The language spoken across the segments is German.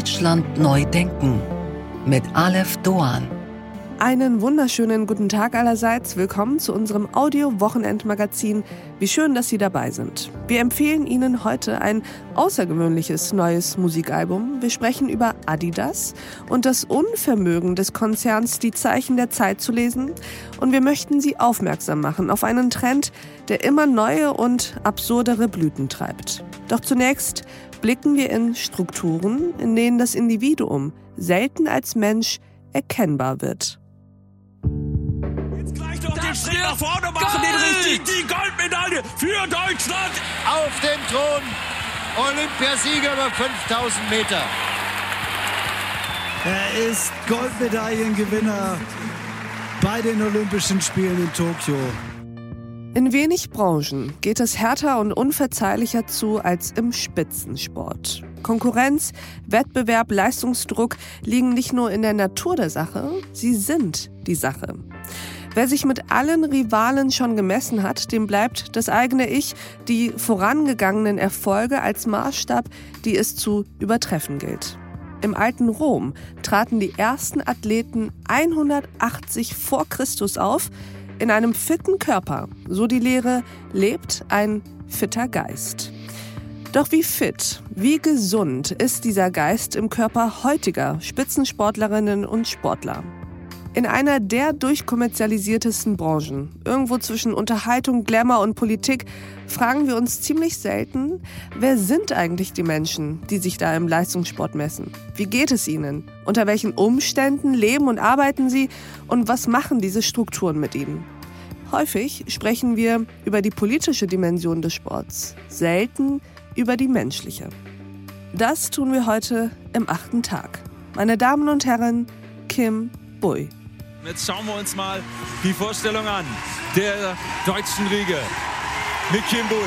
Deutschland neu denken mit Aleph Doan. Einen wunderschönen guten Tag allerseits. Willkommen zu unserem Audio-Wochenendmagazin. Wie schön, dass Sie dabei sind. Wir empfehlen Ihnen heute ein außergewöhnliches neues Musikalbum. Wir sprechen über Adidas und das Unvermögen des Konzerns, die Zeichen der Zeit zu lesen. Und wir möchten Sie aufmerksam machen auf einen Trend, der immer neue und absurdere Blüten treibt. Doch zunächst blicken wir in Strukturen, in denen das Individuum selten als Mensch erkennbar wird. Schritt nach vorne machen, den richtig, die Goldmedaille für Deutschland. Auf dem Thron, Olympiasieger über 5000 Meter. Er ist Goldmedaillengewinner bei den Olympischen Spielen in Tokio. In wenig Branchen geht es härter und unverzeihlicher zu als im Spitzensport. Konkurrenz, Wettbewerb, Leistungsdruck liegen nicht nur in der Natur der Sache, sie sind die Sache. Wer sich mit allen Rivalen schon gemessen hat, dem bleibt das eigene Ich, die vorangegangenen Erfolge als Maßstab, die es zu übertreffen gilt. Im alten Rom traten die ersten Athleten 180 vor Christus auf, in einem fitten Körper, so die Lehre, lebt ein fitter Geist. Doch wie fit, wie gesund ist dieser Geist im Körper heutiger Spitzensportlerinnen und Sportler? In einer der durchkommerzialisiertesten Branchen, irgendwo zwischen Unterhaltung, Glamour und Politik, fragen wir uns ziemlich selten, wer sind eigentlich die Menschen, die sich da im Leistungssport messen? Wie geht es ihnen? Unter welchen Umständen leben und arbeiten sie? Und was machen diese Strukturen mit ihnen? Häufig sprechen wir über die politische Dimension des Sports, selten über die menschliche. Das tun wir heute im achten Tag. Meine Damen und Herren, Kim Bui. Jetzt schauen wir uns mal die Vorstellung an der deutschen Riege mit Kim Bui.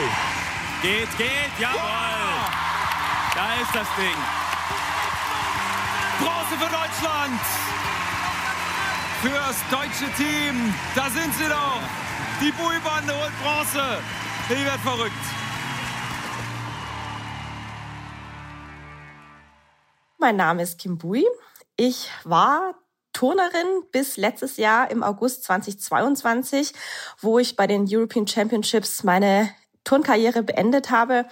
Geht, geht, jawohl. Da ist das Ding. Bronze für Deutschland. Fürs deutsche Team. Da sind sie doch. Die Bui-Bande holt Bronze. Ich werde verrückt. Mein Name ist Kim Bui. Ich war Turnerin bis letztes Jahr im August 2022, wo ich bei den European Championships meine Turnkarriere beendet habe.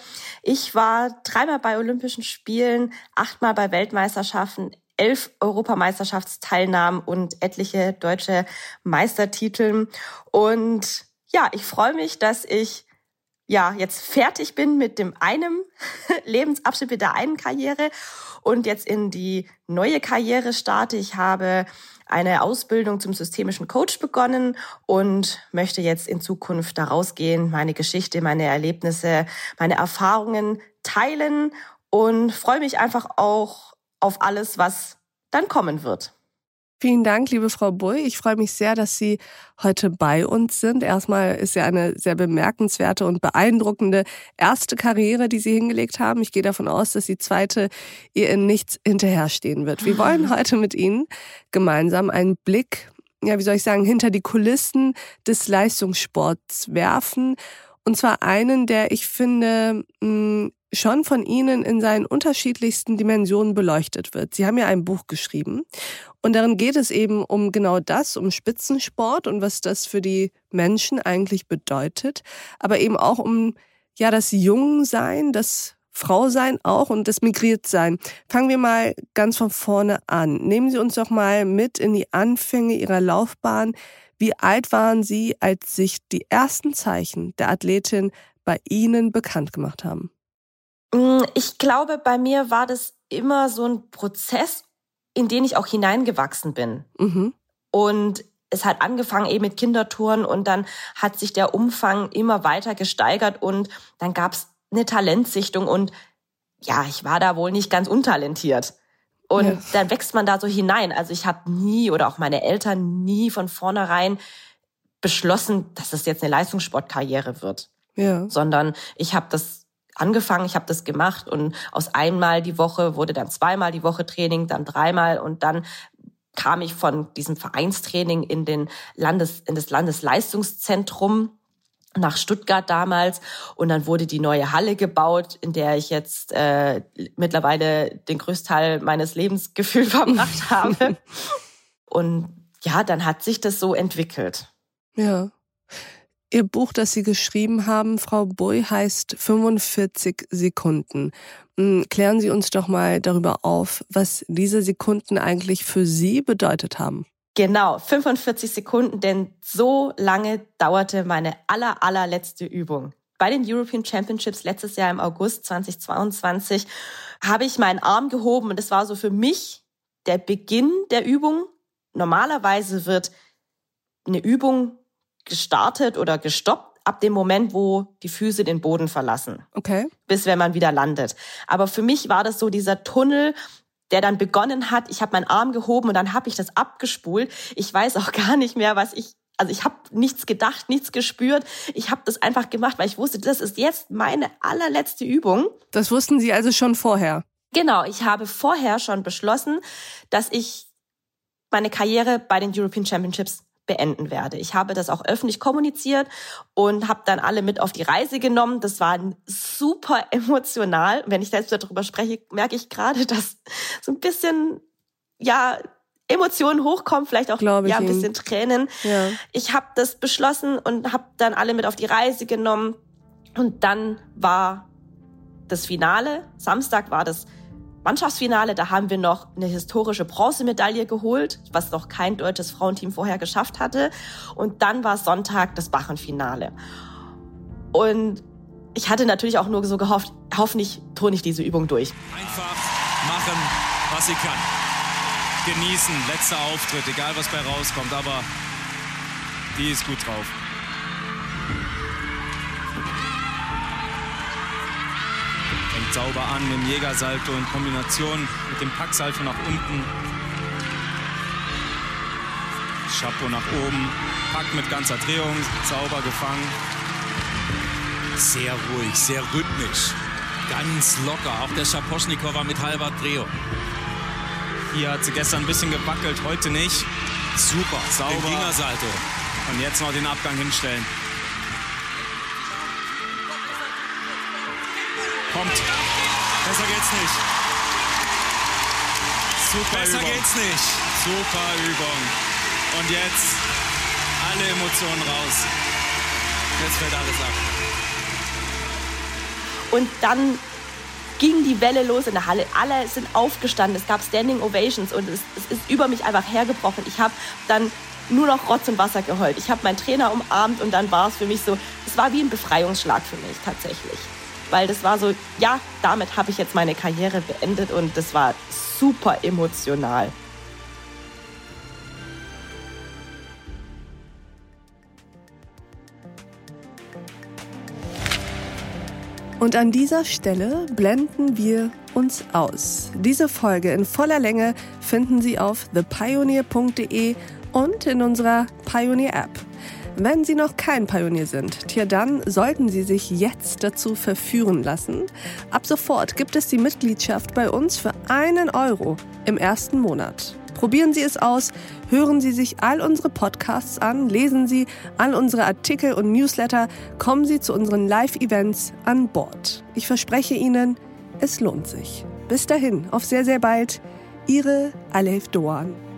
Ich war dreimal bei Olympischen Spielen, achtmal bei Weltmeisterschaften, elf Europameisterschaftsteilnahmen und etliche deutsche Meistertiteln. Und ja, ich freue mich, dass ich ja jetzt fertig bin mit dem einen Lebensabschnitt, mit der einen Karriere und jetzt in die neue Karriere starte. Ich habe eine Ausbildung zum systemischen Coach begonnen und möchte jetzt in Zukunft da rausgehen, meine Geschichte, meine Erlebnisse, meine Erfahrungen teilen und freue mich einfach auch auf alles, was dann kommen wird. Vielen Dank, liebe Frau Bull. Ich freue mich sehr, dass Sie heute bei uns sind. Erstmal ist ja eine sehr bemerkenswerte und beeindruckende erste Karriere, die Sie hingelegt haben. Ich gehe davon aus, dass die zweite ihr in nichts hinterherstehen wird. Wir wollen heute mit Ihnen gemeinsam einen Blick, ja, wie soll ich sagen, hinter die Kulissen des Leistungssports werfen. Und zwar einen, der ich finde, schon von Ihnen in seinen unterschiedlichsten Dimensionen beleuchtet wird. Sie haben ja ein Buch geschrieben und darin geht es eben um genau das, um Spitzensport und was das für die Menschen eigentlich bedeutet, aber eben auch um ja das Jungsein, das Frausein auch und das Migriertsein. Fangen wir mal ganz von vorne an. Nehmen Sie uns doch mal mit in die Anfänge Ihrer Laufbahn. Wie alt waren Sie, als sich die ersten Zeichen der Athletin bei Ihnen bekannt gemacht haben? Mm, ich glaube, bei mir war das immer so ein Prozess, in den ich auch hineingewachsen bin. Mhm. Und es hat angefangen eben mit Kindertouren und dann hat sich der Umfang immer weiter gesteigert und dann gab es eine Talentsichtung und ja, ich war da wohl nicht ganz untalentiert. Und ja. dann wächst man da so hinein. Also ich habe nie oder auch meine Eltern nie von vornherein beschlossen, dass das jetzt eine Leistungssportkarriere wird. Ja. Sondern ich habe das angefangen, ich habe das gemacht und aus einmal die Woche wurde dann zweimal die Woche Training, dann dreimal und dann kam ich von diesem Vereinstraining in den Landes in das Landesleistungszentrum nach Stuttgart damals und dann wurde die neue Halle gebaut, in der ich jetzt äh, mittlerweile den größten Teil meines Lebens gefühlt verbracht habe. Und ja, dann hat sich das so entwickelt. Ja. Ihr Buch, das Sie geschrieben haben, Frau Bui, heißt 45 Sekunden. Hm, klären Sie uns doch mal darüber auf, was diese Sekunden eigentlich für Sie bedeutet haben. Genau, 45 Sekunden, denn so lange dauerte meine aller, allerletzte Übung. Bei den European Championships letztes Jahr im August 2022 habe ich meinen Arm gehoben und das war so für mich der Beginn der Übung. Normalerweise wird eine Übung gestartet oder gestoppt ab dem Moment, wo die Füße den Boden verlassen. Okay. Bis wenn man wieder landet. Aber für mich war das so dieser Tunnel, der dann begonnen hat, ich habe meinen Arm gehoben und dann habe ich das abgespult. Ich weiß auch gar nicht mehr, was ich also ich habe nichts gedacht, nichts gespürt. Ich habe das einfach gemacht, weil ich wusste, das ist jetzt meine allerletzte Übung. Das wussten Sie also schon vorher. Genau, ich habe vorher schon beschlossen, dass ich meine Karriere bei den European Championships beenden werde. Ich habe das auch öffentlich kommuniziert und habe dann alle mit auf die Reise genommen. Das war super emotional. Wenn ich selbst darüber spreche, merke ich gerade, dass so ein bisschen, ja, Emotionen hochkommen, vielleicht auch ja, ein bisschen Tränen. Ja. Ich habe das beschlossen und habe dann alle mit auf die Reise genommen. Und dann war das Finale. Samstag war das Mannschaftsfinale, da haben wir noch eine historische Bronzemedaille geholt, was noch kein deutsches Frauenteam vorher geschafft hatte. Und dann war Sonntag das Bachenfinale. Und ich hatte natürlich auch nur so gehofft, hoffentlich turne ich diese Übung durch. Einfach machen, was sie kann. Genießen, letzter Auftritt, egal was bei rauskommt, aber die ist gut drauf. Sauber an im Jägersalto in Kombination mit dem Packsalto nach unten. Chapeau nach oben, Pack mit ganzer Drehung, sauber gefangen. Sehr ruhig, sehr rhythmisch, ganz locker. Auch der Schaposchnikow mit halber Drehung. Hier hat sie gestern ein bisschen gewackelt, heute nicht. Super, sauber. Den Gingersalto. Und jetzt noch den Abgang hinstellen. Kommt. Besser geht's nicht. Super Besser Übung. geht's nicht. Super Übung. Und jetzt alle Emotionen raus. Jetzt fällt alles ab. Und dann ging die Welle los in der Halle. Alle sind aufgestanden. Es gab Standing Ovations und es, es ist über mich einfach hergebrochen. Ich habe dann nur noch Rotz und Wasser geheult. Ich habe meinen Trainer umarmt und dann war es für mich so, es war wie ein Befreiungsschlag für mich tatsächlich weil das war so, ja, damit habe ich jetzt meine Karriere beendet und das war super emotional. Und an dieser Stelle blenden wir uns aus. Diese Folge in voller Länge finden Sie auf thepioneer.de und in unserer Pioneer App. Wenn Sie noch kein Pionier sind, tja dann sollten Sie sich jetzt dazu verführen lassen. Ab sofort gibt es die Mitgliedschaft bei uns für einen Euro im ersten Monat. Probieren Sie es aus, hören Sie sich all unsere Podcasts an, lesen Sie all unsere Artikel und Newsletter, kommen Sie zu unseren Live-Events an Bord. Ich verspreche Ihnen, es lohnt sich. Bis dahin, auf sehr, sehr bald. Ihre Alef Doan.